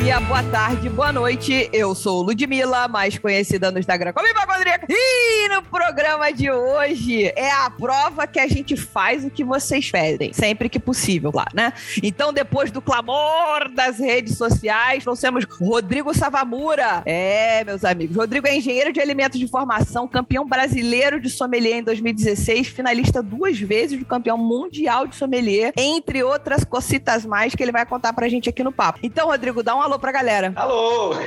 Dia, boa tarde, boa noite. Eu sou Ludmilla, mais conhecida no Instagram como Hipacondríaca. E no programa de hoje é a prova que a gente faz o que vocês pedem, sempre que possível, claro, né? Então, depois do clamor das redes sociais, trouxemos Rodrigo Savamura. É, meus amigos. Rodrigo é engenheiro de alimentos de formação, campeão brasileiro de sommelier em 2016, finalista duas vezes do campeão mundial de sommelier, entre outras cocitas mais que ele vai contar pra gente aqui no papo. Então, Rodrigo, dá um alô pra galera. Alô!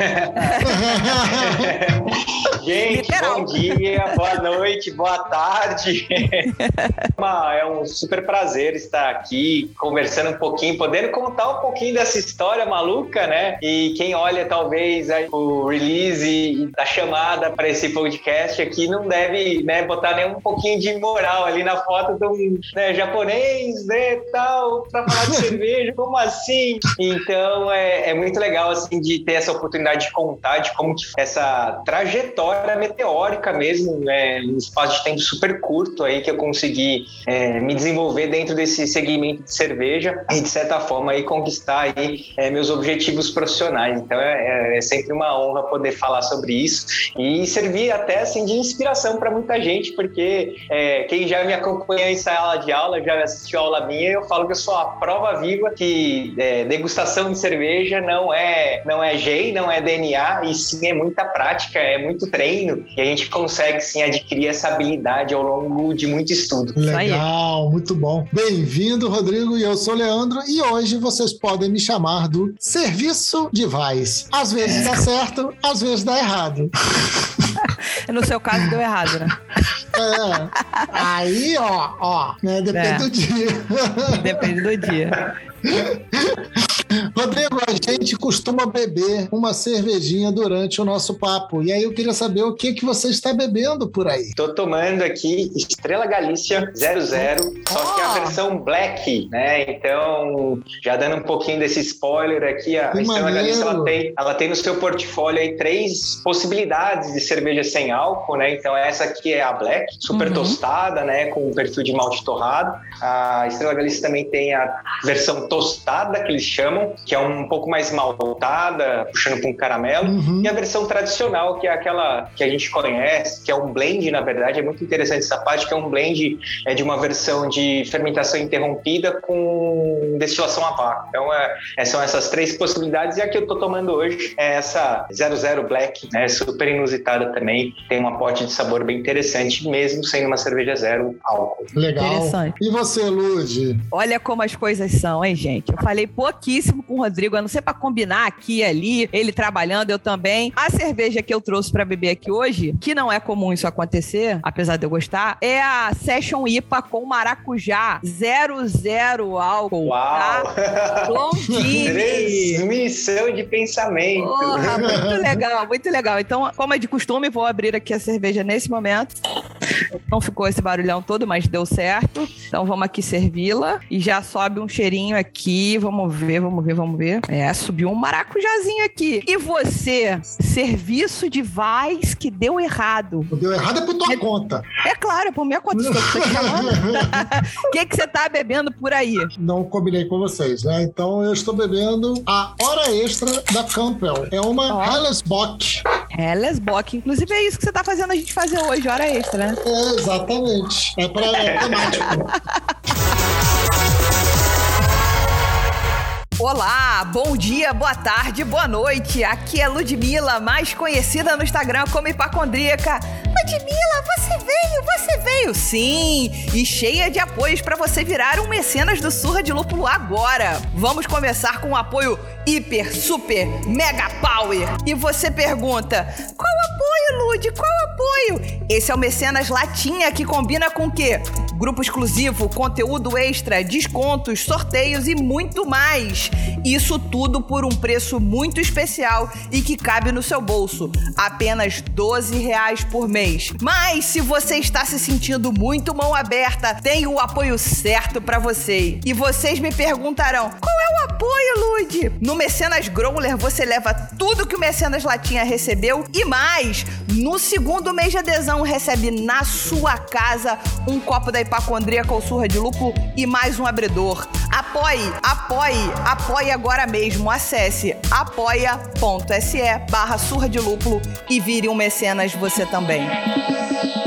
gente, Literal. bom dia, boa noite, boa tarde. É um super prazer estar aqui conversando um pouquinho, podendo contar um pouquinho dessa história maluca, né? E quem olha talvez o release da chamada para esse podcast aqui não deve né, botar nem um pouquinho de moral ali na foto de um né, japonês, né, tal, para falar de cerveja, como assim? Então é, é muito legal assim de ter essa oportunidade de contar de como que essa trajetória meteórica mesmo, né, um espaço de tempo super curto aí que eu consegui é, me desenvolver dentro desse segmento de cerveja e de certa forma aí conquistar aí é, meus objetivos profissionais. Então é, é- é sempre uma honra poder falar sobre isso e servir até assim de inspiração para muita gente, porque é, quem já me acompanha em sala de aula, já assistiu aula minha, eu falo que eu sou a prova viva que é, degustação de cerveja não é não é GEI, não é DNA, e sim é muita prática, é muito treino, e a gente consegue sim adquirir essa habilidade ao longo de muito estudo. Legal, muito bom. Bem-vindo, Rodrigo, e eu sou o Leandro, e hoje vocês podem me chamar do Serviço de Vaz. Às vezes dá certo, às vezes dá errado. No seu caso, deu errado, né? É. Aí, ó, ó, né, depende É. do dia. Depende do dia. Rodrigo, a gente costuma beber uma cervejinha durante o nosso papo, e aí eu queria saber o que, que você está bebendo por aí. Tô tomando aqui Estrela Galícia 00, só que a Oh! versão black, né? Então, já dando um pouquinho desse spoiler aqui, a Que Estrela maneiro! Galícia ela tem, ela tem no seu portfólio aí três possibilidades de cerveja sem álcool, né? Então, essa aqui é a black, super Uhum. tostada, né? Com um perfil de malte torrado. A Estrela Galícia também tem a versão tostada, que eles chamam, que é um pouco mais maltada, puxando para um caramelo. Uhum. E a versão tradicional, que é aquela que a gente conhece, que é um blend, na verdade, é muito interessante essa parte, que é um blend é, de uma versão de fermentação interrompida com destilação a vácuo. Então, é, é, são essas três possibilidades, e a que eu tô tomando hoje é essa 00 Black, né, super inusitada também, tem um aporte de sabor bem interessante, mesmo sendo uma cerveja zero álcool. Legal. Interessante. E você, Lude? Olha como as coisas são, hein, gente? Eu falei pouquíssimo com o Rodrigo, a não ser pra combinar aqui e ali, ele trabalhando, eu também. A cerveja que eu trouxe pra beber aqui hoje, que não é comum isso acontecer, apesar de eu gostar, é a Session IPA com maracujá 00 álcool. Uau! Tá? Transmissão de pensamento. Porra, muito legal, muito legal. Então, como é de costume, vou abrir aqui a cerveja nesse momento. Não ficou esse barulhão todo, mas deu certo. Então vamos aqui servi-la. E já sobe um cheirinho aqui. Vamos ver, vamos ver, vamos ver. É, subiu um maracujazinho aqui. E você, serviço de Vaz que deu errado. Deu errado é por tua conta. É claro, é por minha conta. O que, que você tá bebendo por aí? Não combinei com vocês, né? Então eu estou bebendo a hora extra da Campbell. É uma Ó. Hellesbock. Hellesbock. Inclusive é isso que você tá fazendo a gente fazer hoje, hora extra, né? É, exatamente. É para é temático. Olá, bom dia, boa tarde, boa noite. Aqui é Ludmilla, mais conhecida no Instagram como Hipacondríaca. Ludmilla, você veio, você veio, sim! E cheia de apoios para você virar um mecenas do Surra de Lúpulo agora. Vamos começar com um apoio hiper, super, mega power. E você pergunta: qual apoio, Lud? Qual apoio? Esse é o mecenas latinha que combina com o quê? grupo exclusivo, conteúdo extra, descontos, sorteios e muito mais. Isso tudo por um preço muito especial e que cabe no seu bolso. Apenas 12 reais por mês. Mas se você está se sentindo muito mão aberta, tem o apoio certo para você. E vocês me perguntarão: qual é o apoio, Lude? No Mecenas Growler você leva tudo que o Mecenas Latinha recebeu e mais. No segundo mês de adesão recebe na sua casa um copo da hipacondríaca ou surra de lúpulo e mais um abridor. Apoie, apoie, apoie agora mesmo. Acesse apoia.se barra surra de lúpulo e vire um mecenas você também. Thank you.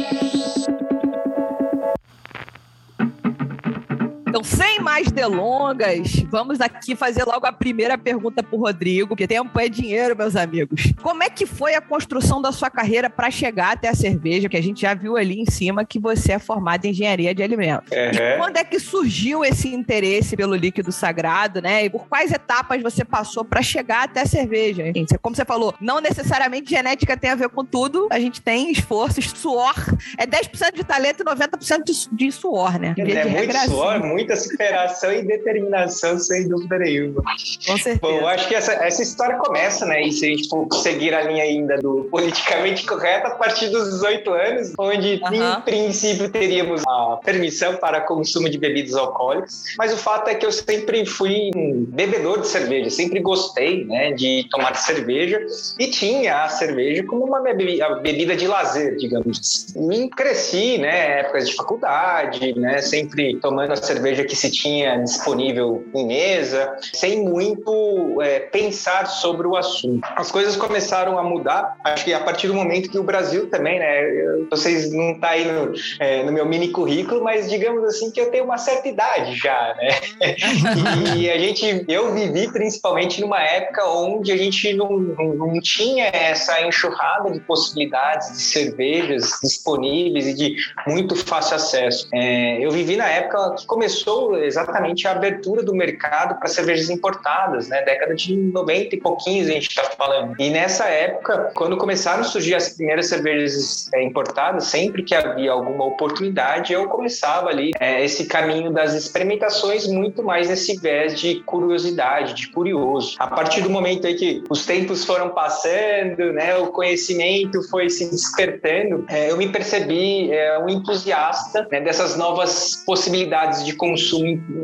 Então, sem mais delongas, vamos aqui fazer logo a primeira pergunta para o Rodrigo, porque tempo é dinheiro, meus amigos. Como é que foi a construção da sua carreira para chegar até a cerveja, que a gente já viu ali em cima que você é formado em engenharia de alimentos? Uhum. E quando é que surgiu esse interesse pelo líquido sagrado, né? E por quais etapas você passou para chegar até a cerveja? Como você falou, não necessariamente genética tem a ver com tudo, a gente tem esforço, suor. É 10% de talento e 90% de, de suor, né? É, muito suor, muito muita superação e determinação, sem dúvida nenhuma. Com certeza. Bom, eu acho que essa, essa história começa, né? E se a gente for seguir a linha ainda do politicamente correto, a partir dos 18 anos, onde, em princípio, teríamos a permissão para consumo de bebidas alcoólicas. Mas o fato é que eu sempre fui um bebedor de cerveja, sempre gostei, né, de tomar cerveja e tinha a cerveja como uma bebida de lazer, digamos assim. E cresci, né, épocas de faculdade, né, sempre tomando a cerveja cerveja que se tinha disponível em mesa, sem muito é, pensar sobre o assunto. As coisas começaram a mudar, acho que a partir do momento que o Brasil também, né? Vocês não estão tá aí no, é, no, meu mini currículo, mas digamos assim que eu tenho uma certa idade já, né? e a gente, eu vivi principalmente numa época onde a gente não, não, tinha essa enxurrada de possibilidades de cervejas disponíveis e de muito fácil acesso. É, eu vivi na época que começou começou exatamente a abertura do mercado para cervejas importadas, né? Década de 90 e pouquinhos a gente está falando. E nessa época, quando começaram a surgir as primeiras cervejas é, importadas, sempre que havia alguma oportunidade, eu começava ali é, esse caminho das experimentações muito mais nesse viés de curiosidade, de curioso. A partir do momento aí que os tempos foram passando, né? O conhecimento foi se despertando, é, eu me percebi é, um entusiasta né, dessas novas possibilidades de consumo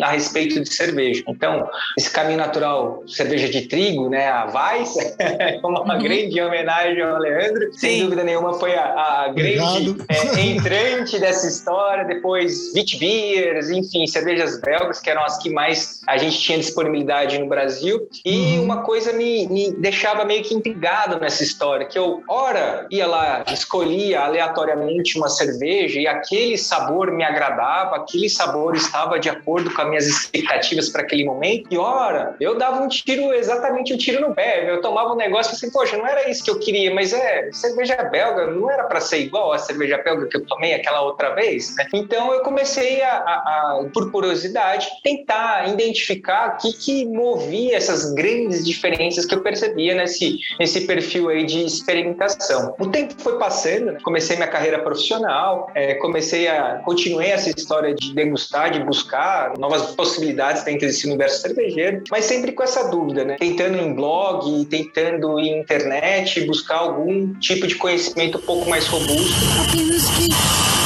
a respeito de cerveja. Então, esse caminho natural, cerveja de trigo, né, a Weiss, é uma uhum. grande homenagem ao Leandro. Sim. Sem dúvida nenhuma, foi a, a grande é, entrante dessa história. Depois, Witbiers, enfim, cervejas belgas, que eram as que mais a gente tinha disponibilidade no Brasil. E uhum. uma coisa me, me deixava meio que intrigado nessa história, que eu, ora, ia lá, escolhia aleatoriamente uma cerveja e aquele sabor me agradava, aquele sabor estava de acordo com as minhas expectativas para aquele momento. E ora, eu dava um tiro, exatamente um tiro no pé. Eu tomava um negócio assim, poxa, não era isso que eu queria, mas é cerveja belga, não era para ser igual a cerveja belga que eu tomei aquela outra vez. Né? Então eu comecei a, a, a, por curiosidade, tentar identificar o que, que movia essas grandes diferenças que eu percebia nesse, nesse perfil aí de experimentação. O tempo foi passando, né? comecei minha carreira profissional, é, comecei a continuei essa história de degustar, de buscar novas possibilidades dentro desse universo cervejeiro, mas sempre com essa dúvida, né? Tentando em blog, tentando em internet, buscar algum tipo de conhecimento um pouco mais robusto. Apenas que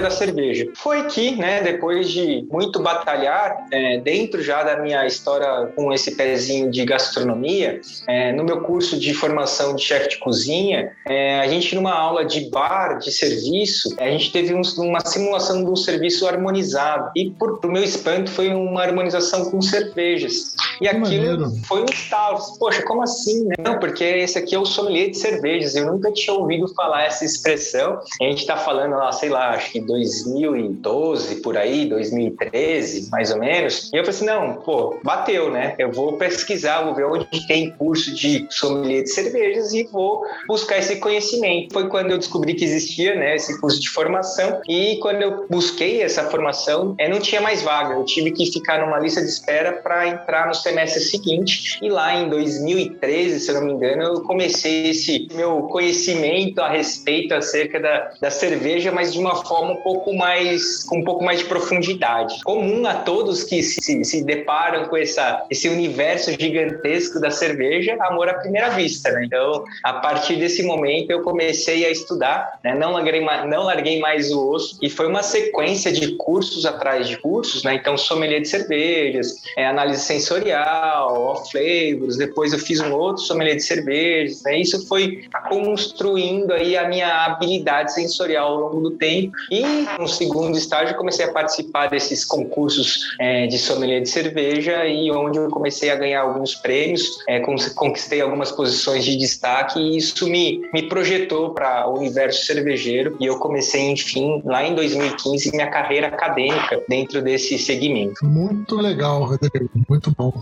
da cerveja. Foi que, né, depois de muito batalhar, é, dentro já da minminha história com esse pezinho de gastronomia, é, no meu curso de formação de chefe de cozinha, é, a gente numa aula de bar, de serviço, a gente teve um, uma simulação de um serviço harmonizado. E, por, por meu espanto, foi uma harmonização com cervejas. E que aquilo maneiro. foi um estalo. Poxa, como assim? Né? Não, porque esse aqui é o sommelier de cervejas. Eu nunca tinha ouvido falar essa expressão. A gente está falando lá, sei lá, acho que que 2012, por aí, 2013, mais ou menos. E eu falei assim, não, pô, bateu, né? Eu vou pesquisar, vou ver onde tem curso de sommelier de cervejas e vou buscar esse conhecimento. Foi quando eu descobri que existia, né, esse curso de formação e quando eu busquei essa formação, é, não tinha mais vaga. Eu tive que ficar numa lista de espera para entrar no semestre seguinte. E lá em 2013, se eu não me engano, eu comecei esse meu conhecimento a respeito acerca da, da cerveja, mas de uma forma um pouco mais com um pouco mais de profundidade. Comum a todos que se, se deparam com essa, esse universo gigantesco da cerveja, amor à primeira vista, né? Então, a partir desse momento eu comecei a estudar, né? Não larguei, não larguei mais o osso e foi uma sequência de cursos atrás de cursos, né? Então, sommelier de cervejas, é, análise sensorial, off flavors, depois eu fiz um outro sommelier de cervejas, né? Isso foi construindo aí a minha habilidade sensorial ao longo do tempo e no segundo estágio comecei a participar desses concursos é, de sommelier de cerveja e onde eu comecei a ganhar alguns prêmios, é, conquistei algumas posições de destaque e isso me, me projetou para o universo cervejeiro e eu comecei, enfim, lá em 2015, minha carreira acadêmica dentro desse segmento. Muito legal, Rodrigo, muito bom.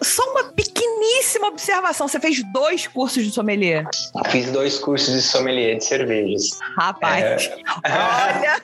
Só uma pequeníssima observação. Você fez dois cursos de sommelier. Fiz dois cursos de sommelier de cervejas. Rapaz, é... olha!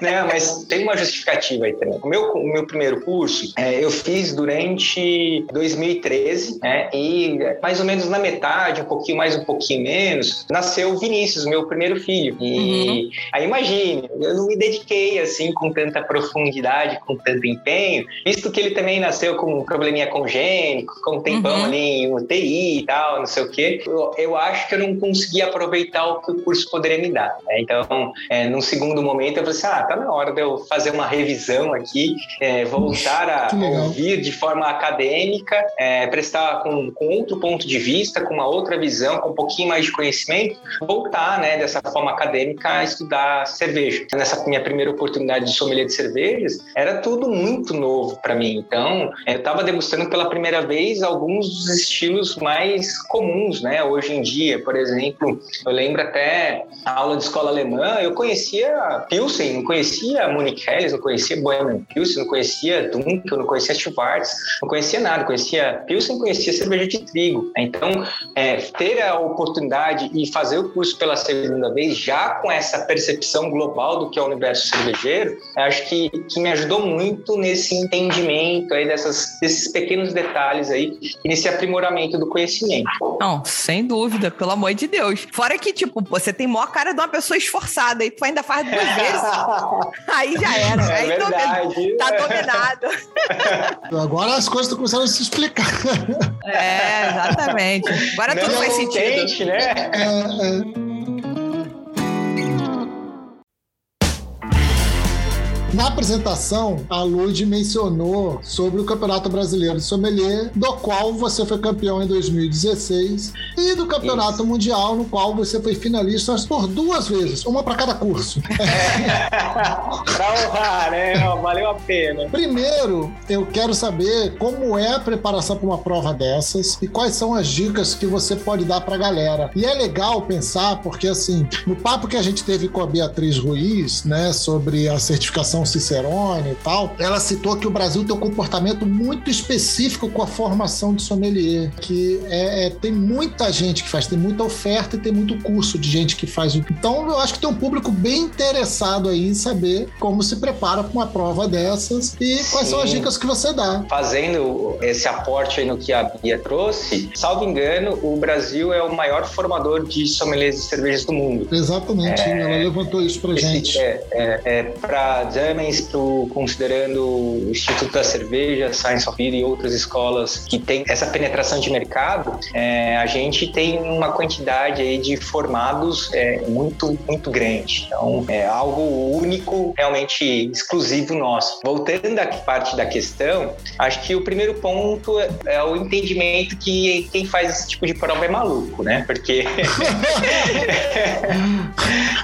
Não, mas tem uma justificativa aí também. O meu, o meu primeiro curso é, eu fiz durante 2013, né? E mais ou menos na metade, um pouquinho mais, um pouquinho menos, nasceu o Vinícius, meu primeiro filho. E uhum. aí imagine, eu não me dediquei assim com tanta profundidade, com tanto empenho, visto que ele também nasceu com um probleminha congênito com um tempão. Ali em UTI e tal, não sei o quê. Eu, eu, acho que eu não consegui aproveitar o que o curso poderia me dar. Né? Então, é, num segundo momento, eu falei assim: ah, tá na hora de eu fazer uma revisão aqui, é, voltar a ouvir de forma acadêmica, é, prestar com, com outro ponto de vista, com uma outra visão, com um pouquinho mais de conhecimento, voltar, né, dessa forma acadêmica a estudar cerveja. Nessa minha primeira oportunidade de sommelier de cervejas, era tudo muito novo para mim. Então, eu estava degustando pela primeira primeira vez alguns dos estilos mais comuns, né? Hoje em dia, por exemplo, eu lembro até a aula de escola alemã, eu conhecia Pilsen, não conhecia Munich Helles, não conhecia Bohemian Pilsen, não conhecia Dunkel, não conhecia Schwarz, não conhecia nada, conhecia Pilsen, conhecia cerveja de trigo. Então, é, ter a oportunidade e fazer o curso pela segunda vez, já com essa percepção global do que é o universo cervejeiro, acho que, que me ajudou muito nesse entendimento aí dessas, desses pequenos detalhes aí e nesse aprimoramento do conhecimento. Não, sem dúvida, pelo amor de Deus. Fora que, tipo, você tem maior cara de uma pessoa esforçada e tu ainda faz duas vezes. aí já era. É aí verdade. tá dominado. Agora as coisas estão começando a se explicar. É, exatamente. Agora Não tudo faz sentido. né? É, é. Na apresentação, a Lud mencionou sobre o Campeonato Brasileiro de Sommelier, do qual você foi campeão em 2016, e do Campeonato Isso. Mundial, no qual você foi finalista por duas vezes, uma para cada curso. Pra honrar, né? Valeu a pena. Primeiro, eu quero saber como é a preparação para uma prova dessas e quais são as dicas que você pode dar para a galera. E é legal pensar, porque assim, no papo que a gente teve com a Beatriz Ruiz, né, sobre a certificação Cicerone e tal, ela citou que o Brasil tem um comportamento muito específico com a formação de sommelier, que é, é, tem muita gente que faz, tem muita oferta e tem muito curso de gente que faz. Então, eu acho que tem um público bem interessado aí em saber como se prepara para uma prova dessas e quais Sim. são as dicas que você dá. Fazendo esse aporte aí no que a Bia trouxe, salvo engano, o Brasil é o maior formador de sommeliers de cervejas do mundo. Exatamente, é, ela levantou isso pra esse, gente. É, é, é para pro, considerando o Instituto da Cerveja, Science of Beer e outras escolas que têm essa penetração de mercado, é, a gente tem uma quantidade aí de formados é, muito, muito grande. Então, é algo único, realmente exclusivo nosso. Voltando à parte da questão, acho que o primeiro ponto é, é o entendimento que quem faz esse tipo de prova é maluco, né? Porque.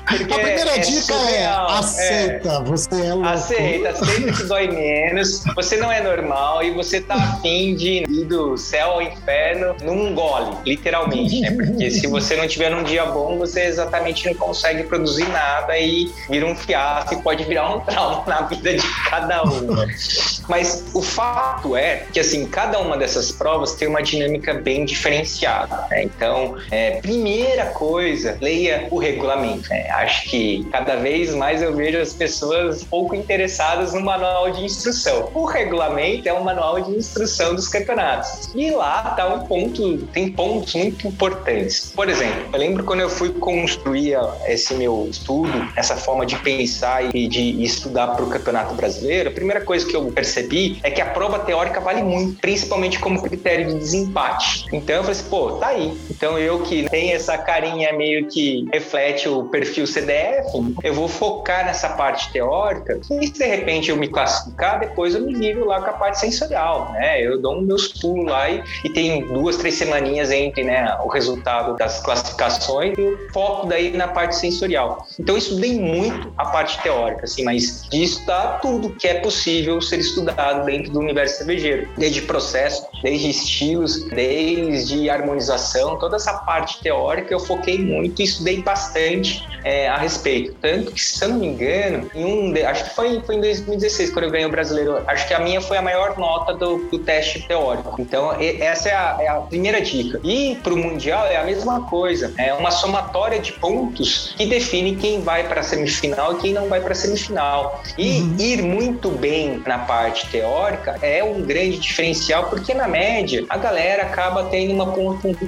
Porque a primeira é dica é, surreal, é aceita, você é louco. Aceita, aceita que dói menos. Você não é normal e você tá afim de ir do céu ao inferno num gole, literalmente, né? Porque se você não tiver num dia bom, você exatamente não consegue produzir nada e vira um fiasco e pode virar um trauma na vida de cada um. Mas o fato é que, assim, cada uma dessas provas tem uma dinâmica bem diferenciada. Né? Então, é, primeira coisa, leia o regulamento. Né? Acho que cada vez mais eu vejo as pessoas pouco interessadas no manual de instrução. O regulamento é um manual de instrução dos campeonatos. E lá tá um ponto, tem pontos muito importantes. Por exemplo, eu lembro quando eu fui construir esse meu estudo, essa forma de pensar e de estudar para o Campeonato Brasileiro, a primeira coisa que eu percebi é que a prova teórica vale muito, principalmente como critério de desempate. Então eu falei assim, pô, tá aí. Então eu que tenho essa carinha meio que reflete o perfil CDF, eu vou focar nessa parte teórica e se de repente eu me classificar, depois eu me ligo lá com a parte sensorial, né? Eu dou meus pulos lá e, e tem duas, três semaninhas entre né, o resultado das classificações e o foco daí na parte sensorial. Então eu estudei muito a parte teórica, assim, mas de estudar tudo que é possível ser estudado dentro do universo cervejeiro, desde processo, desde estilos, desde harmonização, toda essa parte teórica eu foquei muito e estudei bastante é, a respeito. Tanto que, se eu não me engano, em um, acho que foi, foi em 2016 quando eu ganhei o brasileiro, acho que a minha foi a maior nota do, do teste teórico. Então, essa é a, é a primeira dica. E para o Mundial é a mesma coisa, é uma somatória de pontos que define quem vai para a semifinal e quem não vai para a semifinal. E uhum. ir muito bem na parte teórica é um grande diferencial, porque na média a galera acaba tendo uma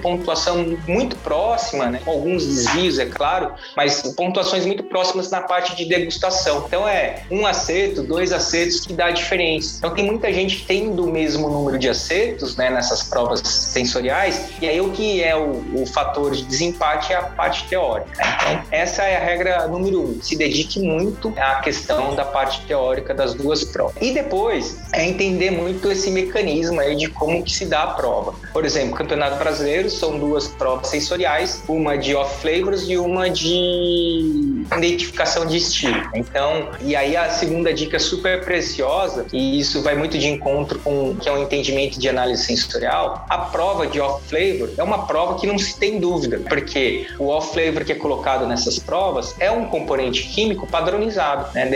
pontuação muito próxima, né? com alguns desvios, é claro, mas pontuações muito próximas na parte de degustação. Então é um acerto, dois acertos que dá a diferença. Então tem muita gente tendo o mesmo número de acertos né, nessas provas sensoriais, e aí o que é o, o fator de desempate é a parte teórica. Né? Então essa é a regra número um. Se dedique muito à questão da parte teórica das duas provas. E depois é entender muito esse mecanismo aí de como que se dá a prova. Por exemplo, Campeonato Brasileiro são duas provas sensoriais, uma de off flavors e uma de identificação de estilo. Então, e aí a segunda dica super preciosa, e isso vai muito de encontro com que é um entendimento de análise sensorial, a prova de off flavor é uma prova que não se tem dúvida, porque o off flavor que é colocado nessas provas é um componente químico padronizado, né?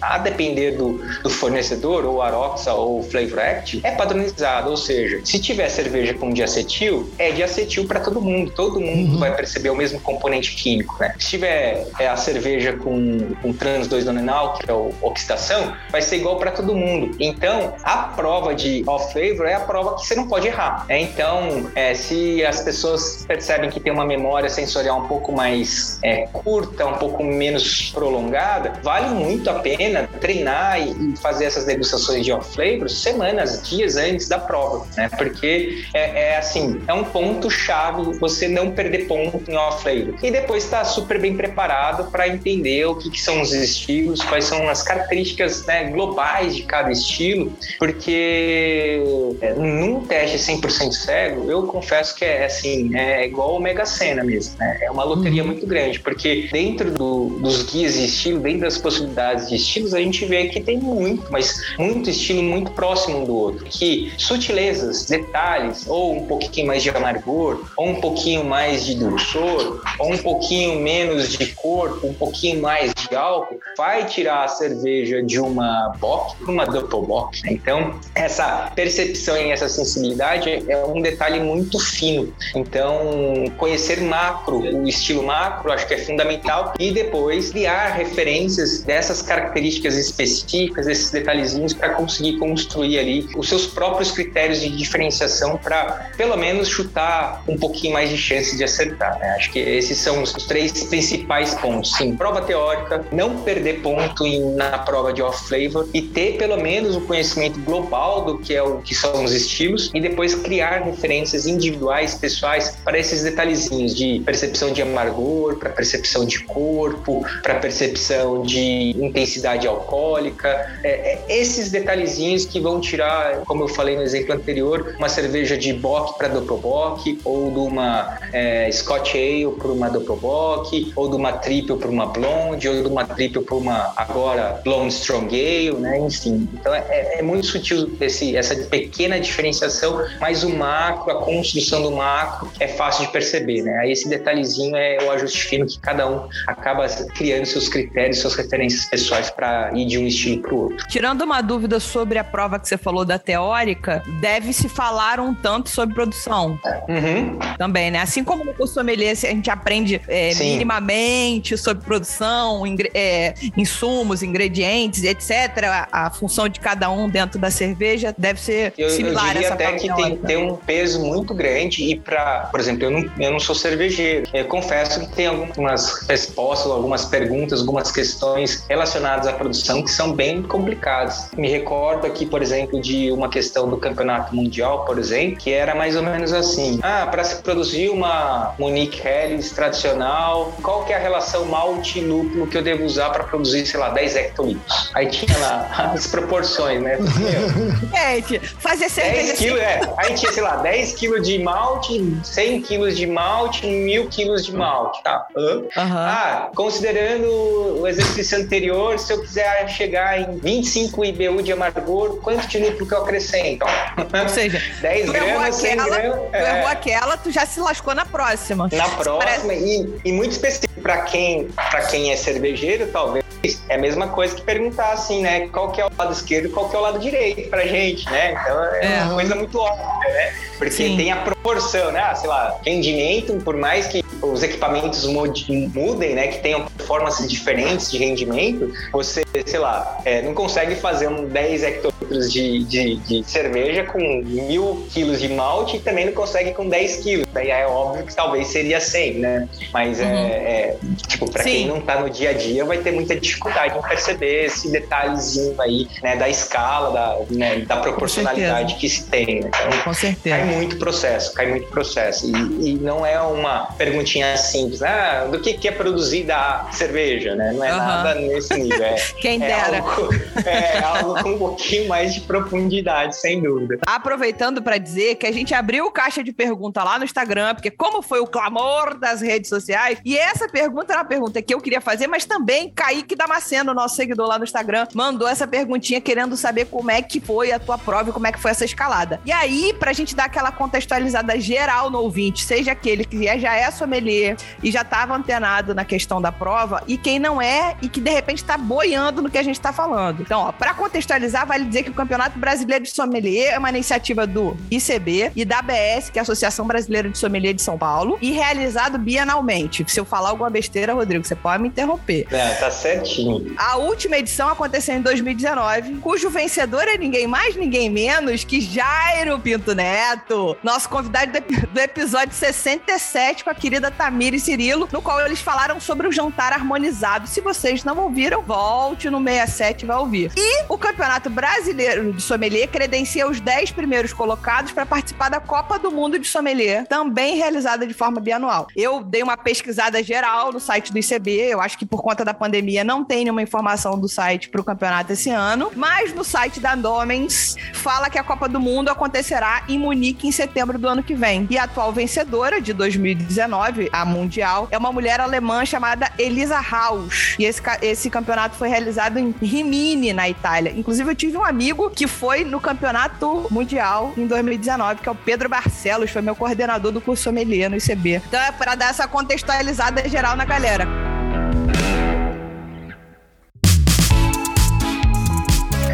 a depender do, do fornecedor, ou Aroxa ou Flavor Act, é padronizado, ou seja, se tiver cerveja com diacetil, é diacetil para todo mundo, todo mundo uhum. vai perceber o mesmo componente químico, né? Se tiver é, a cerveja com, com trans 2-nonenal, que é o oxidação, vai ser igual para todo mundo. Então, a prova de off flavor é a prova que você não pode errar. Né? Então, é, se as pessoas percebem que tem uma memória sensorial um pouco mais é, curta, um pouco menos prolongada, vale muito a pena treinar e fazer essas degustações de off flavors semanas, dias antes da prova, né? Porque é, é assim, é um ponto chave você não perder ponto em off flavor. E depois estar tá super bem preparado para entender o que, que, são os estilos, quais são as características né, globais de cada estilo, porque é, num teste 100% cego, eu confesso que é assim, é igual o Mega Sena mesmo, né? É uma loteria uhum. muito grande, porque dentro do, dos guias de estilo, dentro das possibilidades de estilos, a gente vê que tem muito, mas muito estilo muito próximo um do outro, que sutilezas, detalhes, ou um pouquinho mais de amargor, ou um pouquinho mais de dulçor, ou um pouquinho menos de corpo, um pouquinho mais de álcool, vai tirar cerveja de uma bock para uma double bock. Então, essa percepção e essa sensibilidade é um detalhe muito fino. Então, conhecer macro, o estilo macro, acho que é fundamental e depois criar referências dessas características específicas, desses detalhezinhos para conseguir construir ali os seus próprios critérios de diferenciação para pelo menos chutar um pouquinho mais de chance de acertar. Né? Acho que esses são os três principais pontos. Sim, prova teórica, não perder ponto em, na prova de off flavor e ter pelo menos o conhecimento global do que é o que são os estilos e depois criar referências individuais, pessoais para esses detalhezinhos de percepção de amargor, para percepção de corpo, para percepção de intensidade alcoólica. É, é, esses detalhezinhos que vão tirar, como eu falei no exemplo anterior, uma cerveja de Bock para Doppelbock, ou de uma é, Scotch Ale para uma Doppelbock, ou de uma Triple para uma Blonde, ou de uma Triple para uma agora Blonde Strong Ale, né? Enfim, então é, é muito sutil esse, essa pequena diferenciação, mas o macro, a construção do macro é fácil de perceber, né? Aí esse detalhezinho é o ajuste fino que cada um acaba criando seus critérios, suas referências pessoais para ir de um estilo para o outro. Tirando uma dúvida sobre a prova que você falou da teórica, deve-se falar um tanto sobre produção. Uhum. Também, né? Assim como no curso sommelier a gente aprende é, minimamente sobre produção, é, insumos, ingredientes, etc. A, a, função de cada um dentro da cerveja deve ser eu, similar. Eu diria até que tem, tem, um peso muito grande e para, por exemplo, eu não, eu não sou cervejeiro. Eu confesso que tem algumas respostas, algumas perguntas, algumas questões relacionadas à produção que são bem complicadas. Me recordo aqui, por exemplo, de uma questão do campeonato mundial, por exemplo, que era mais ou menos assim: ah, para se produzir uma Munich Helles tradicional, qual que é a relação malte-lúpulo que eu devo usar para produzir, sei lá, 10 hectolitros? Aí tinha lá as proporções, né? Gente, fazer cerveja 10 quilos, é. Aí tinha, sei lá, 10 quilos de malte, 100 quilos de malte, 1000 quilos de malte, tá? Uhum. Ah, considerando o exercício anterior, se eu quiser chegar em 25 IBU de amargor, quanto de que eu acrescento? Ou seja, 10 gramas, 100 aquela, gramas. Tu é. errou aquela, tu já se lascou na próxima. Na próxima, Parece... e, e, muito específico para quem, quem é cervejeiro, talvez, é a mesma coisa que perguntar assim, né? Qual que é o lado esquerdo e qual que é o lado direito pra gente, né? Então é, é. uma coisa muito óbvia, né? Porque Sim. tem a proporção, né? Ah, sei lá, rendimento, por mais que os equipamentos mudem, né? Que tenham performances diferentes de rendimento, você, sei lá, é, não consegue fazer um 10 hectolitros de, de, de, cerveja com mil quilos de malte e também não consegue com 10 quilos. Daí é óbvio que talvez seria 100, né? Mas é, uhum. é, é, tipo, para quem não tá no dia a dia, vai ter muita dificuldade em perceber esse detalhezinho aí, né? Da escala, da, né, da proporcionalidade que se tem. Né? Então, com certeza. Cai muito processo, cai muito processo. E, e não é uma perguntinha simples, ah, do que, que é produzida a cerveja, né? Não é uhum. nada nesse nível. É, Quem é dera. Algo, é algo com um pouquinho mais de profundidade, sem dúvida. Aproveitando para dizer que a gente abriu caixa de pergunta lá no Instagram, porque como foi o clamor das redes sociais, e essa pergunta era uma pergunta que eu queria fazer, mas também Kaique Damasceno, nosso seguidor lá no Instagram, mandou essa perguntinha querendo saber como é que foi a tua prova e como é que foi essa escalada. E aí, pra gente dar aquela contextualizada geral no ouvinte, seja aquele que já é sommelier e já estava antenado na questão da prova, e quem não é e que de repente está boiando no que a gente está falando. Então, para contextualizar, vale dizer que o Campeonato Brasileiro de Sommelier é uma iniciativa do ICB e da ABS, que é a Associação Brasileira de Sommelier de São Paulo, e realizado bienalmente. Se eu falar alguma besteira, Rodrigo, você pode me interromper. É, tá certinho. A última edição aconteceu em 2019, cujo vencedor é ninguém mais, ninguém menos que Jairo Pinto Neto, nosso convidado do episódio 67 com a querida Tamiri Cirilo, no qual eles falaram sobre o jantar harmonizado. Se vocês não ouviram, volte no 67 e vai ouvir. E o Campeonato Brasileiro de Sommelier credencia os 10 primeiros colocados para participar da Copa do Mundo de Sommelier, também realizada de forma bianual. Eu dei uma pesquisada geral no site do ICB, eu acho que por conta da pandemia não tem nenhuma informação do site para o campeonato esse ano, mas no site da Domens fala que a Copa do Mundo acontecerá em Munique em setembro do ano que vem. E a atual vencedora de 2019, a Mundial, é uma mulher alemã chamada Elisa Haus. E esse, esse campeonato foi realizado em Rimini, na Itália. Inclusive, eu tive um amigo que foi no campeonato mundial em 2019, que é o Pedro Barcelos, foi meu coordenador do curso sommelier no ICB. Então é para dar essa contextualizada geral na galera.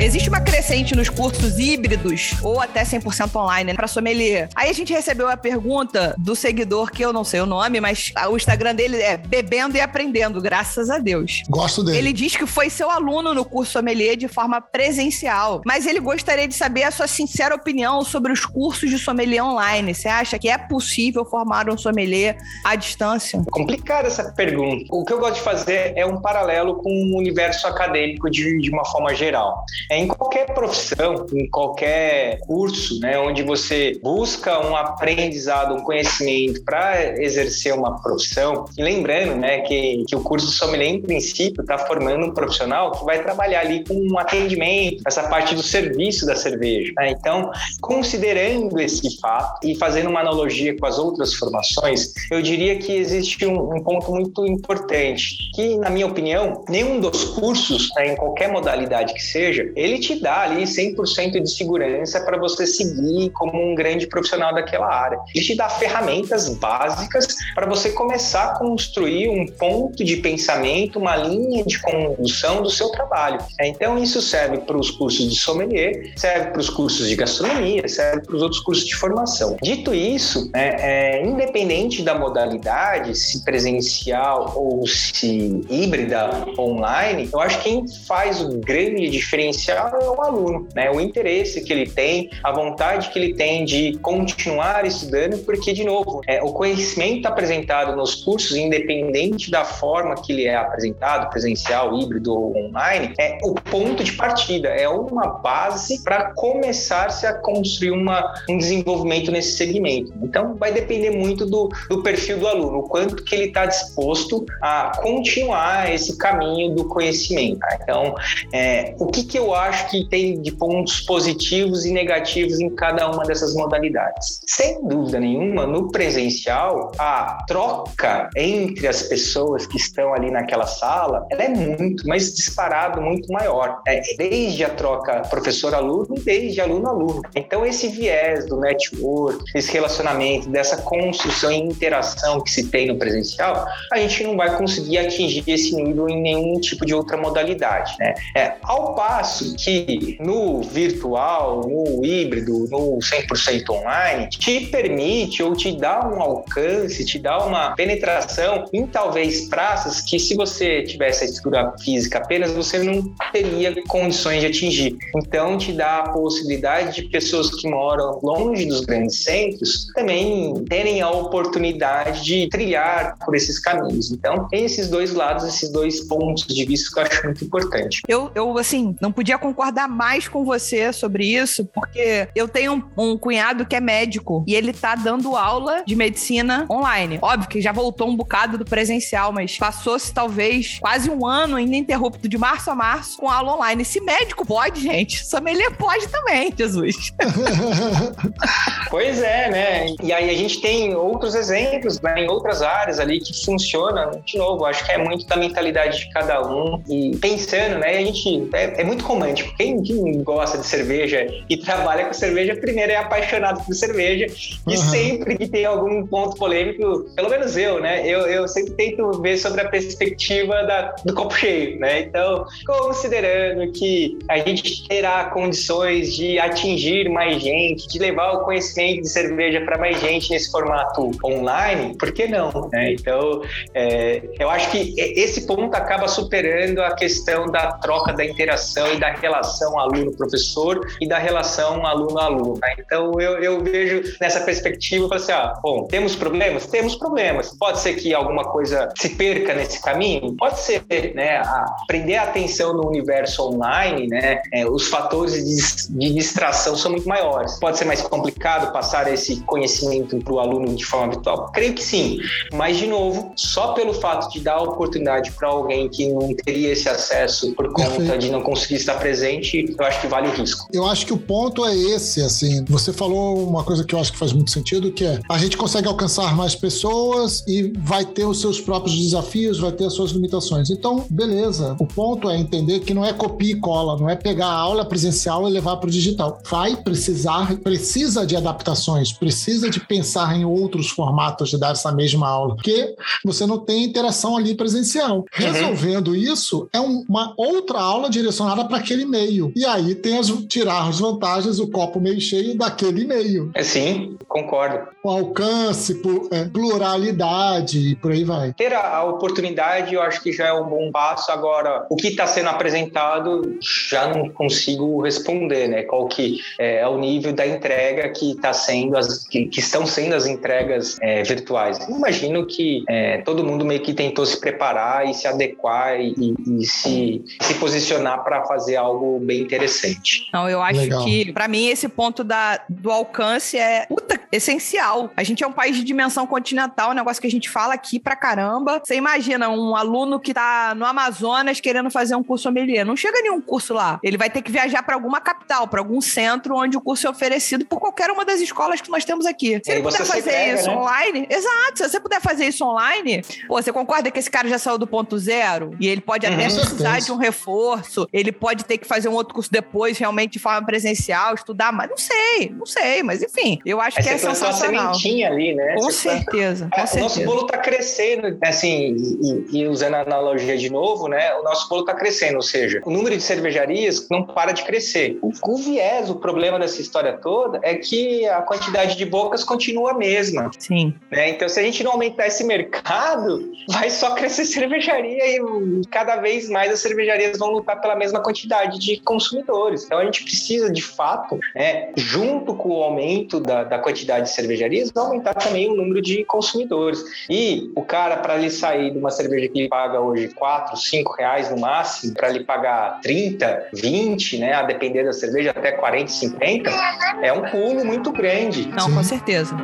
Existe uma crescente nos cursos híbridos ou até 100% online para sommelier. Aí a gente recebeu a pergunta do seguidor que eu não sei o nome, mas o Instagram dele é Bebendo e Aprendendo, graças a Deus. Gosto dele. Ele diz que foi seu aluno no curso sommelier de forma presencial, mas ele gostaria de saber a sua sincera opinião sobre os cursos de sommelier online. Você acha que é possível formar um sommelier à distância? Complicada essa pergunta. O que eu gosto de fazer é um paralelo com o universo acadêmico de, de uma forma geral. É, em qualquer profissão, em qualquer curso, né, onde você busca um aprendizado, um conhecimento para exercer uma profissão, e lembrando, né, que, que o curso de sommelier, em princípio, está formando um profissional que vai trabalhar ali com um atendimento, essa parte do serviço da cerveja. Né? Então, considerando esse fato e fazendo uma analogia com as outras formações, eu diria que existe um, um ponto muito importante, que, na minha opinião, nenhum dos cursos, né, em qualquer modalidade que seja, ele te dá ali 100% de segurança para você seguir como um grande profissional daquela área. Ele te dá ferramentas básicas para você começar a construir um ponto de pensamento, uma linha de condução do seu trabalho. É, então, isso serve para os cursos de sommelier, serve para os cursos de gastronomia, serve para os outros cursos de formação. Dito isso, é, é, independente da modalidade, se presencial ou se híbrida online, eu acho que quem faz o grande diferencial é o aluno, né? O interesse que ele tem, a vontade que ele tem de continuar estudando, porque, de novo, é, o conhecimento apresentado nos cursos, independente da forma que ele é apresentado, presencial, híbrido ou online, é o ponto de partida, é uma base para começar-se a construir uma, um desenvolvimento nesse segmento. Então, vai depender muito do, do perfil do aluno, o quanto que ele está disposto a continuar esse caminho do conhecimento. Tá? Então, é, o que, que eu acho que tem de pontos positivos e negativos em cada uma dessas modalidades? Sem dúvida nenhuma, no presencial, a troca entre as pessoas que estão ali naquela sala, ela é muito, mas disparado muito maior. É, desde a troca professor-aluno, desde aluno-aluno. Então, esse viés do network, esse relacionamento, dessa construção e interação que se tem no presencial, a gente não vai conseguir atingir esse nível em nenhum tipo de outra modalidade. Né? É, ao passo que no virtual, no híbrido, no 100% online, te permite ou te dá um alcance, te dá uma penetração em talvez praças que se você tivesse a estrutura física apenas, você não teria condições de atingir. Então, te dá a possibilidade de pessoas que moram longe dos grandes centros também terem a oportunidade de trilhar por esses caminhos. Então, tem esses dois lados, esses dois pontos de vista que eu acho muito importante. Eu, eu assim, não podia concordar mais com você sobre isso, porque eu tenho um, um cunhado que é médico e ele tá dando aula de medicina online. Óbvio que já voltou um bocado do presencial, mas passou-se talvez quase um ano ininterrupto de março a março com aula online. Se médico pode, gente, sommelier pode também, Jesus. pois é, né? E aí a gente tem outros exemplos né, em outras áreas ali que funciona. De novo, acho que é muito da mentalidade de cada um. E pensando, né? A gente é, é muito romântico. Quem, quem, gosta de cerveja e trabalha com cerveja, primeiro é apaixonado por cerveja. E uhum. sempre que tem algum ponto polêmico, pelo menos eu, né? Eu, eu sempre tento ver sobre a perspectiva da, do copo cheio, né? Então, considerando que a gente terá condições de atingir mais gente, de levar o conhecimento de cerveja para mais gente nesse formato online, por que não? Né? Então, é, eu acho que esse ponto acaba superando a questão da troca, da interação e da relação aluno-professor e da relação aluno-aluno. Né? Então, eu, eu, vejo nessa perspectiva, assim, ah, bom, temos problemas? Temos problemas. Pode ser que alguma coisa se perca nesse caminho? Pode ser, né? A prender a atenção no universo online, né? É, os fatores de, de distração são muito maiores. Pode ser mais complicado passar esse conhecimento para o aluno de forma virtual? Creio que sim, mas de novo, só pelo fato de dar oportunidade para alguém que não teria esse acesso por conta Perfeito. de não conseguir estar presente, eu acho que vale o risco. Eu acho que o ponto é esse, assim, você falou uma coisa que eu acho que faz muito sentido, que é a gente consegue alcançar mais pessoas e vai ter os seus próprios desafios, vai ter as suas limitações. Então, beleza. O ponto é entender que não é copia e cola, não é pegar a aula presencial e levar para o digital. Vai precisar, precisa de adaptações, precisa de pensar em outros formatos de dar essa mesma aula, porque você não tem interação ali presencial. Uhum. Resolvendo isso, é uma outra aula direcionada para aquele meio. E aí tem as tirar as vantagens, o copo meio cheio daquele meio. É sim, concordo. O alcance, é, pluralidade, por aí vai. Ter a oportunidade, eu acho que já é um bom passo. Agora, o que está sendo apresentado, já não consigo responder, né? Qual que é, é o nível da entrega que está sendo, as, que, que, estão sendo as entregas é, virtuais. Eu imagino que é, todo mundo meio que tentou se preparar e se adequar e, e se, se posicionar para fazer algo bem interessante. Não, eu acho Legal. que, para mim, esse ponto da, do alcance é puta, essencial. A gente é um país de dimensão continental, um negócio que a gente fala aqui pra caramba. Você imagina um aluno que tá no Amazonas querendo fazer um curso sommelier. Não chega nenhum curso lá. Ele vai ter que viajar para alguma capital, para algum centro onde o curso é oferecido por qualquer uma das escolas que nós temos aqui. Se ele puder fazer pega, isso né? online, exato. Se você puder fazer isso online, pô, você concorda que esse cara já saiu do ponto zero e ele pode até uhum. precisar de um reforço, ele pode ter que fazer um outro curso depois, realmente de forma presencial, estudar, mas não sei, não sei, mas enfim, eu acho que é sensacional. Uma sementinha ali, né? Com você certeza, com é, certeza. O nosso bolo está crescendo, assim, e, e, usando a analogia de novo, né? O nosso bolo está crescendo, ou seja, o número de cervejarias não para de crescer. O, o viés, o problema dessa história toda é que a quantidade de bocas continua a mesma. Sim. Né? Então, se a gente não aumentar esse mercado, vai só crescer cervejaria e cada vez mais as cervejarias vão lutar pela mesma quantidade de consumidores. Então, a gente precisa, de fato, né, junto com o aumento da, da quantidade de cervejarias, aumentar também o número de consumidores. E o cara, para ele sair de uma cerveja que ele paga hoje 4, 5 reais no máximo, para ele pagar 30, 20, né, a depender da cerveja, até 40, 50, é um pulo muito grande. Não, com certeza.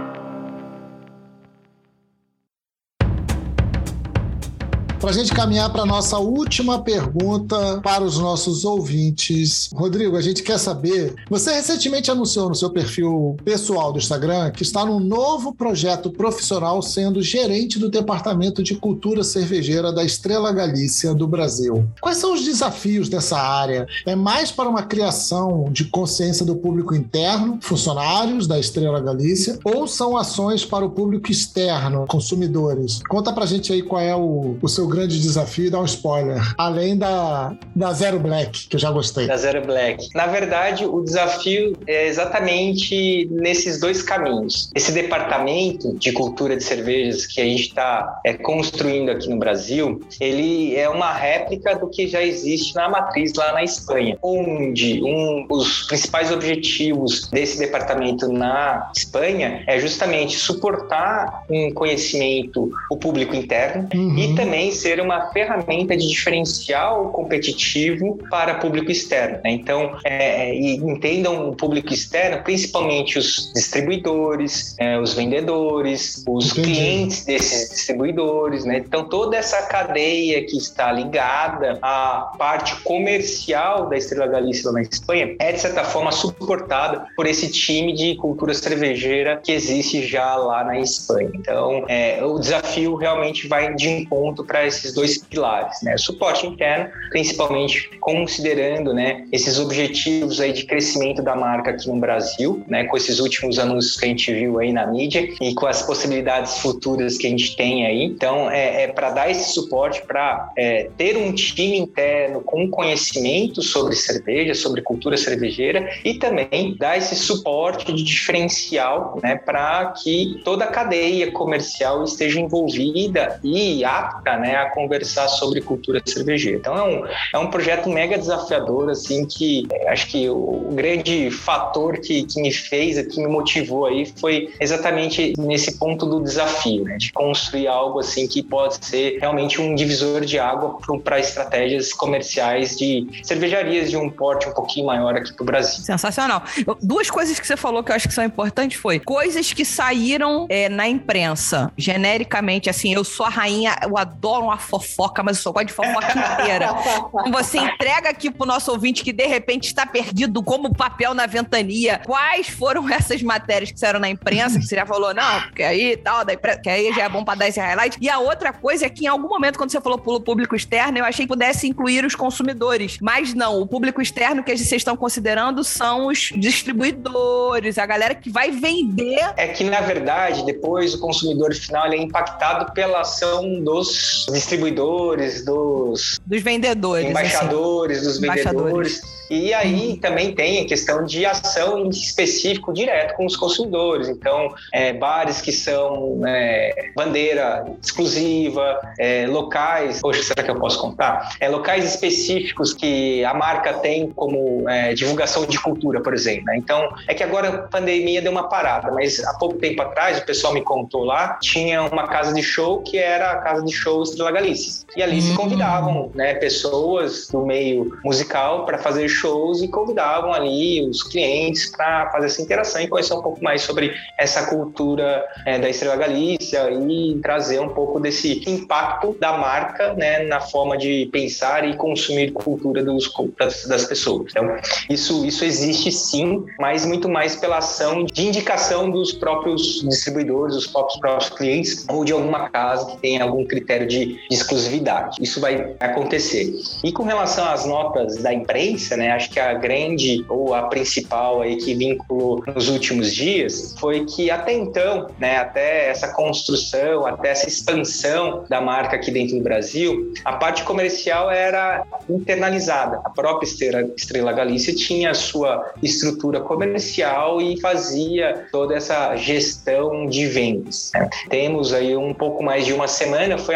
Para a gente caminhar para a nossa última pergunta para os nossos ouvintes. Rodrigo, a gente quer saber. Você recentemente anunciou no seu perfil pessoal do Instagram que está num novo projeto profissional sendo gerente do Departamento de Cultura Cervejeira da Estrela Galícia do Brasil. Quais são os desafios dessa área? É mais para uma criação de consciência do público interno, funcionários da Estrela Galícia, ou são ações para o público externo, consumidores? Conta para a gente aí qual é o, o seu grande desafio e dar um spoiler. Além da, da Zero Black, que eu já gostei. Da Zero Black. Na verdade, o desafio é exatamente nesses dois caminhos. Esse departamento de cultura de cervejas que a gente está é, construindo aqui no Brasil, ele é uma réplica do que já existe na matriz lá na Espanha, onde um, os principais objetivos desse departamento na Espanha é justamente suportar um conhecimento, o público interno uhum. e também ser uma ferramenta de diferencial competitivo para público externo. Né? Então, é, é e entendam o público externo, principalmente os distribuidores, é, os vendedores, os Entendi. clientes desses distribuidores. Né? Então, toda essa cadeia que está ligada à parte comercial da Estrela Galícia na Espanha é, de certa forma, suportada por esse time de cultura cervejeira que existe já lá na Espanha. Então, é, o desafio realmente vai de encontro para esses dois pilares, né? Suporte interno, principalmente considerando, né, esses objetivos aí de crescimento da marca aqui no Brasil, né, com esses últimos anúncios que a gente viu aí na mídia e com as possibilidades futuras que a gente tem aí. Então, é, é para dar esse suporte, para é, ter um time interno com conhecimento sobre cerveja, sobre cultura cervejeira e também dar esse suporte de diferencial, né, para que toda a cadeia comercial esteja envolvida e apta, né, a conversar sobre cultura cervejeira. Então é um, é um projeto mega desafiador, assim, que é, acho que o grande fator que, que me fez, que me motivou aí foi exatamente nesse ponto do desafio, né, de construir algo assim que pode ser realmente um divisor de água para estratégias comerciais de cervejarias de um porte um pouquinho maior aqui para o Brasil. Sensacional. Duas coisas que você falou que eu acho que são importantes foi coisas que saíram é, na imprensa, genericamente, assim, eu sou a rainha, eu adoro uma fofoca, mas eu só gosto de fofoca inteira. Você entrega aqui pro nosso ouvinte que de repente está perdido como papel na ventania. Quais foram essas matérias que saíram na imprensa, que você já falou, não, porque aí tal, da imprensa, que aí já é bom para dar esse highlight. E a outra coisa é que em algum momento, quando você falou pelo público externo, eu achei que pudesse incluir os consumidores. Mas não, o público externo que vocês estão considerando são os distribuidores, a galera que vai vender. É que, na verdade, depois o consumidor final é impactado pela ação dos distribuidores, dos, dos vendedores, embaixadores, assim. dos vendedores. Embaixadores. E aí uhum. também tem a questão de ação em específico direto com os consumidores. Então, é, bares que são é, bandeira exclusiva, é, locais. Poxa, será que eu posso contar? É, locais específicos que a marca tem como é, divulgação de cultura, por exemplo. Né? Então, é que agora a pandemia deu uma parada, mas há pouco tempo atrás, o pessoal me contou lá, tinha uma casa de show que era a casa de show Estrela Galícia. E ali se hum. convidavam né, pessoas do meio musical para fazer shows e convidavam ali os clientes para fazer essa interação e conhecer um pouco mais sobre essa cultura é, da Estrela Galícia e trazer um pouco desse impacto da marca né, na forma de pensar e consumir cultura dos, das, das pessoas. Então, isso, isso existe sim, mas muito mais pela ação de indicação dos próprios distribuidores, dos próprios, próprios clientes ou de alguma casa que tem algum critério de, de exclusividade. Isso vai acontecer. E com relação às notas da imprensa, né, acho que a grande ou a principal aí que vinculou nos últimos dias foi que até então, né, até essa construção, até essa expansão da marca aqui dentro do Brasil, a parte comercial era internalizada. A própria Estrela, Estrela Galícia tinha a sua estrutura comercial e fazia toda essa gestão de vendas. Né? Temos aí um pouco mais de uma semana foi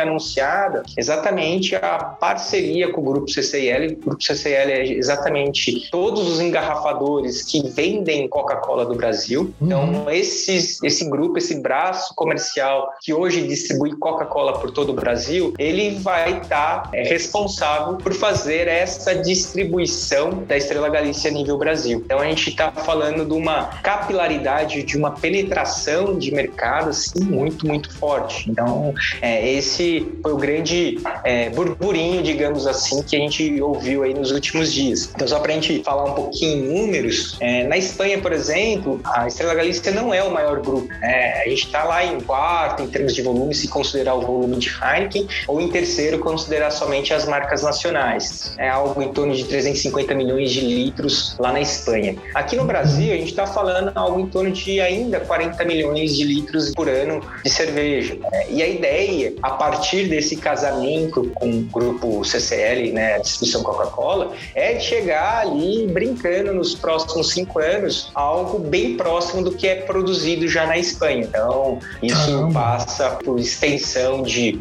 exatamente a parceria com o Grupo CCL. O Grupo CCL é exatamente todos os engarrafadores que vendem Coca-Cola do Brasil. Então, uhum. esses, esse grupo, esse braço comercial que hoje distribui Coca-Cola por todo o Brasil, ele vai estar tá, é, responsável por fazer essa distribuição da Estrela Galícia a nível Brasil. Então, a gente está falando de uma capilaridade, de uma penetração de mercado assim, muito, muito forte. Então, é, esse foi o grande é, burburinho, digamos assim, que a gente ouviu aí nos últimos dias. Então, só para a gente falar um pouquinho em números, é, na Espanha, por exemplo, a Estrela Galícia não é o maior grupo. Né? A gente está lá em quarto em termos de volume, se considerar o volume de Heineken, ou em terceiro, considerar somente as marcas nacionais. É algo em torno de 350 milhões de litros lá na Espanha. Aqui no Brasil, a gente está falando algo em torno de ainda 40 milhões de litros por ano de cerveja. Né? E a ideia, a partir desse casamento com o grupo CCL, né, distribuição Coca-Cola, é chegar ali brincando nos próximos cinco anos algo bem próximo do que é produzido já na Espanha. Então, isso passa por extensão de,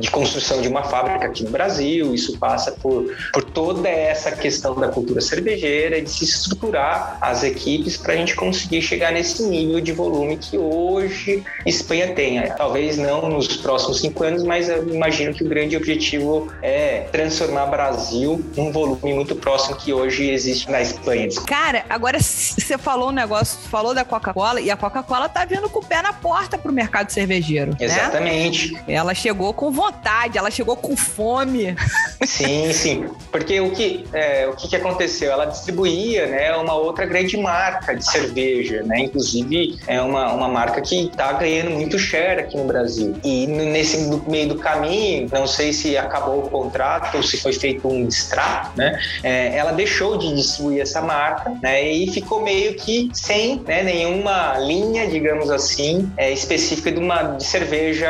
de construção de uma fábrica aqui no Brasil, isso passa por, por toda essa questão da cultura cervejeira, de se estruturar as equipes para a gente conseguir chegar nesse nível de volume que hoje Espanha tem. Talvez não nos próximos cinco anos, mas eu imagino que o grande objetivo é transformar Brasil num volume muito próximo que hoje existe na Espanha. Cara, agora você falou um negócio, falou da Coca-Cola e a Coca-Cola tá vindo com o pé na porta pro mercado cervejeiro. Né? Exatamente. Né? Ela chegou com vontade, ela chegou com fome. Sim, sim. Porque o que, é, o que, que aconteceu? Ela distribuía né, uma outra grande marca de cerveja, né? Inclusive, é uma, uma marca que tá ganhando muito share aqui no Brasil. E nesse meio do caminho, não sei se acabou o contrato ou se foi feito um distrato, né? É, ela deixou de distribuir essa marca, né? E ficou meio que sem né, nenhuma linha, digamos assim, é, específica de uma de cerveja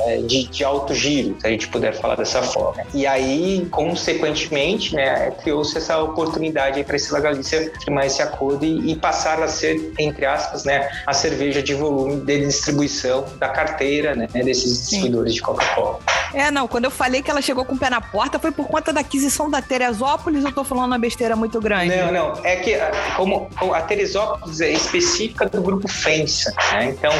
é, de, de alto giro, se a gente puder falar dessa forma. E aí, consequentemente, né, criou-se essa oportunidade para esse Galícia firmar esse acordo e, e, passar a ser, entre aspas, né, a cerveja de volume de distribuição da carteira né, desses distribuidores de Coca-Cola. É, não, quando eu falei que ela chegou com o pé na porta foi por conta da aquisição da Teresópolis, eu tô falando uma besteira muito grande. Não, não, é que como, a Teresópolis é específica do grupo Fensa, né? Então,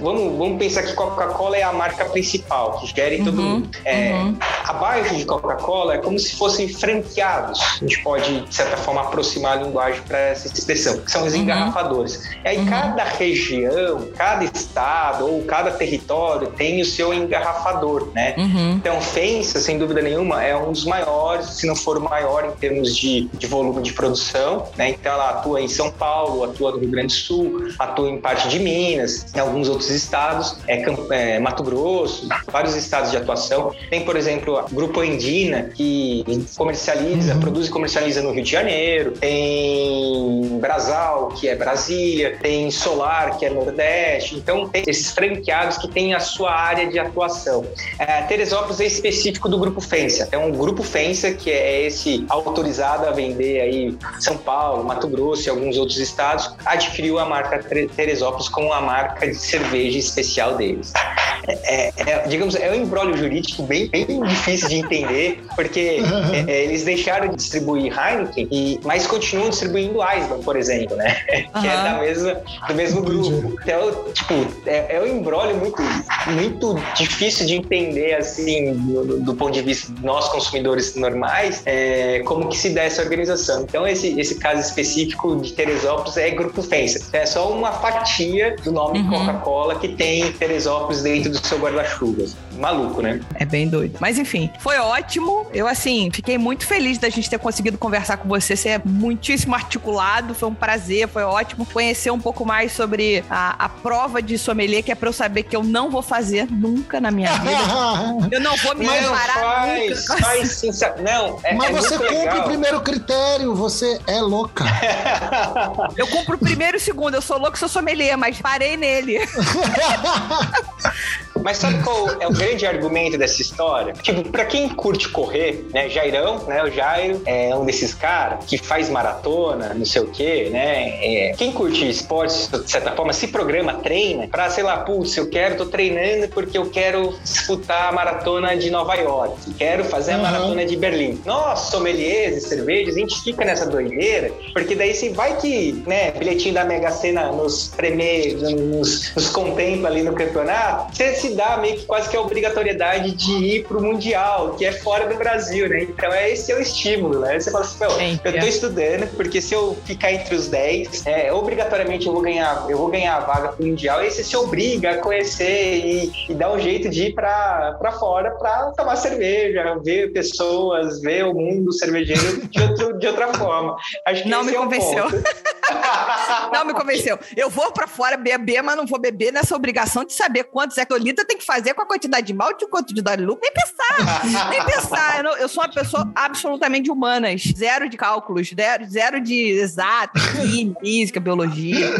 vamos, vamos pensar que Coca-Cola é a marca principal, que gera em todo uhum, mundo. É, uhum. Abaixo de Coca-Cola é como se fossem franqueados. A gente pode, de certa forma, aproximar a linguagem para essa expressão, que são os uhum. engarrafadores. E aí, uhum. cada região, cada estado ou cada território tem o seu engarrafador, né? Uhum. Então, Fensa, sem dúvida nenhuma, é um dos maiores, se não for o maior em termos de, de volume de produção, né? Então, ela atua em São Paulo, atua no Rio Grande do Sul, atua em parte de Minas, em alguns outros estados, é, é Mato Grosso, vários estados de atuação. Tem, por exemplo, o Grupo Endina, que comercializa, uhum. produz e comercializa no Rio de Janeiro, tem Brasal, que é Brasília, tem Solar, que é Nordeste. Então, tem esses franqueados que têm a sua área de atuação. É, Teresópolis é específico do Grupo Fência. É um Grupo Fência, que é esse autorizado a vender aí São Paulo, Mato Grosso e alguns outros estados, adquiriu a marca Teresópolis como a marca de cerveja especial deles. É, é, é digamos, é um embrólio jurídico bem, bem difícil de entender, porque é, é, eles deixaram de distribuir Heineken, e, mas continuam distribuindo Eisenbahn, por exemplo, né? Uhum. que é da mesma, do mesmo grupo. Então, tipo, é, é um embrólio muito, muito difícil de entender, assim, do, do ponto de vista de nós consumidores normais, é, como que se dá essa organização. Então, esse, esse caso específico de Teresópolis é Grupo Fensa. É só uma fatia do nome uhum. Coca-Cola que tem Teresópolis dentro do seu guarda-chuva. Maluco, né? É bem doido. Mas enfim, foi ótimo. Eu, assim, fiquei muito feliz da gente ter conseguido conversar com você. Você é muitíssimo articulado. Foi um prazer, foi ótimo conhecer um pouco mais sobre a, a prova de sommelier, que é pra eu saber que eu não vou fazer nunca na minha vida. Eu não vou me preparar faz, nunca. Faz sim, não, é, Mas é você cumpre legal. o primeiro critério, você é louca. eu cumpro o primeiro e o segundo. Eu sou louco, sou sommelier, mas parei nele. Mas sabe qual é o grande argumento dessa história? Tipo, pra quem curte correr, né? Jairão, né? O Jairo é um desses caras que faz maratona, não sei o quê, né? É, quem curte esportes, de certa forma, se programa, treina, pra, sei lá, putz, eu quero, tô treinando porque eu quero disputar a maratona de Nova York, quero fazer a uhum. maratona de Berlim. Nós, sommeliers e cervejas, a gente fica nessa doideira, porque daí se vai que, né, bilhetinho da Mega Sena nos preme, nos, nos contempla ali no campeonato, você se dá meio que quase que a obrigatoriedade de ir pro Mundial, que é fora do Brasil, né? Então é esse é o estímulo, né? Você fala assim, eu tô estudando, porque se eu ficar entre os 10, é, obrigatoriamente eu vou ganhar, eu vou ganhar a vaga pro Mundial, e você se obriga a conhecer e, e dá um jeito de ir pra, pra fora pra tomar cerveja, ver pessoas, ver o mundo cervejeiro de, outro, de outra forma. Acho que não me é convenceu. não me convenceu. Eu vou para fora beber, mas não vou beber nessa obrigação de saber quantos hectolitros tem que fazer com a quantidade de malte e quantidade de lucro. Nem pensar, nem pensar. Eu, não, eu, sou uma pessoa absolutamente humanas. Zero de cálculos, zero, zero de exato, física, biologia.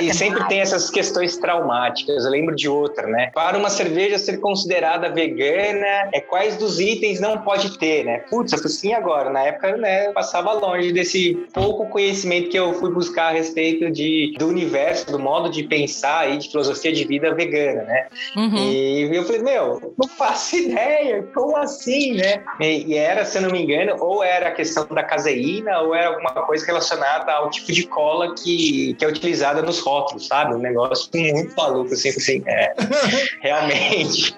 E sempre tem essas questões traumáticas. Eu lembro de outra, né? Para uma cerveja ser considerada vegana, é quais dos itens não pode ter, né? Putz, eu assim agora. Na época, né, eu passava longe desse pouco conhecimento que eu fui buscar a respeito de, do universo, do modo de pensar e de filosofia de vida vegana, né? Uhum. E eu falei, meu, não faço ideia, como assim, né? E, e, era, se eu não me engano, ou era a questão da caseína, ou era alguma coisa relacionada ao tipo de cola que, que é utilizada nos rótulos, sabe? Um negócio muito maluco, assim, assim, é, realmente.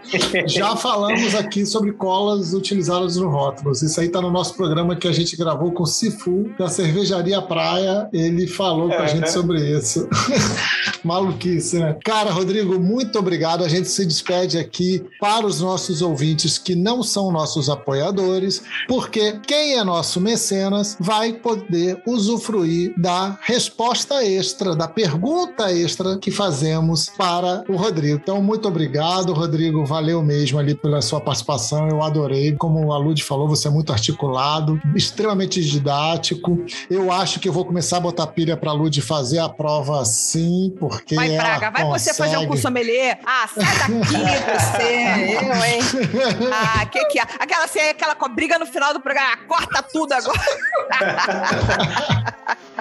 Já falamos aqui sobre colas utilizadas nos rótulos. Isso aí tá no nosso programa que a gente gravou com o Sifu, da Cervejaria Praia. Ele falou com a gente sobre isso. Maluquice, né? Cara, Rodrigo, muito obrigado. A gente se despede aqui para os nossos ouvintes que não são nossos apoiadores, porque quem é nosso mecenas vai poder usufruir da resposta extra, da pergunta extra que fazemos para o Rodrigo. Então, muito obrigado, Rodrigo. Valeu mesmo ali pela sua participação. Eu adorei. Como a Lud falou, você é muito articulado, extremamente didático. Eu acho que eu vou começar a botar pilha para a Lud fazer a prova sim. Vai, Praga, vai consegue. você fazer um curso sommelier? Ah, sai daqui você, eu, hein? Ah, que que é? Aquela, assim, aquela briga no final do programa, corta tudo agora.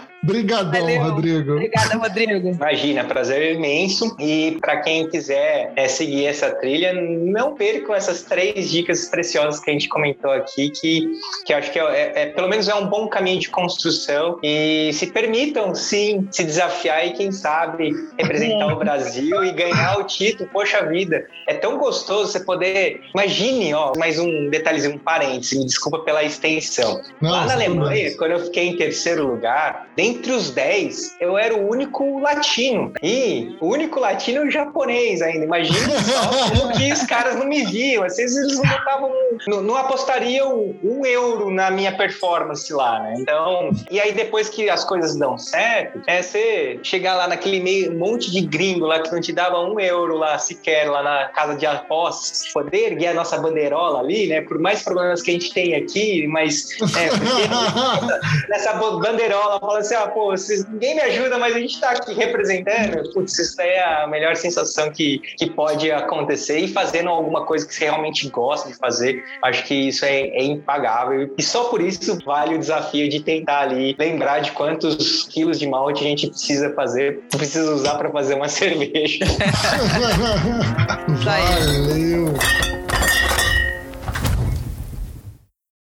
Obrigadão, Valeu. Rodrigo. Obrigada, Rodrigo. Imagina, prazer imenso. E para quem quiser é, seguir essa trilha, não percam essas três dicas preciosas que a gente comentou aqui, que, que acho que é, é, é, pelo menos é um bom caminho de construção. E se permitam, sim, se desafiar e, quem sabe, representar o Brasil e ganhar o título. Poxa vida, é tão gostoso você poder. Imagine, ó, mais um detalhezinho, um parêntese, me desculpa pela extensão. Não, Lá na Alemanha, quando eu fiquei em terceiro lugar, entre os 10, eu era o único latino. E o único latino japonês ainda. Imagina só como que os caras não me viam. Às vezes eles não botavam. Não, não apostariam um euro na minha performance lá, né? Então. E aí depois que as coisas dão certo, é você chegar lá naquele meio monte de gringo lá que não te dava um euro lá sequer lá na casa de apostas, poder erguer a nossa bandeirola ali, né? Por mais problemas que a gente tem aqui, mas é, nessa bandeirola fala assim, ó, pô, vocês, ninguém me ajuda, mas a gente tá aqui representando. Putz, isso é a melhor sensação que, que pode acontecer e fazendo alguma coisa que você realmente gosta de fazer. Acho que isso é, é impagável. E só por isso vale o desafio de tentar ali lembrar de quantos quilos de malte a gente precisa fazer, precisa usar para fazer uma cerveja. Valeu,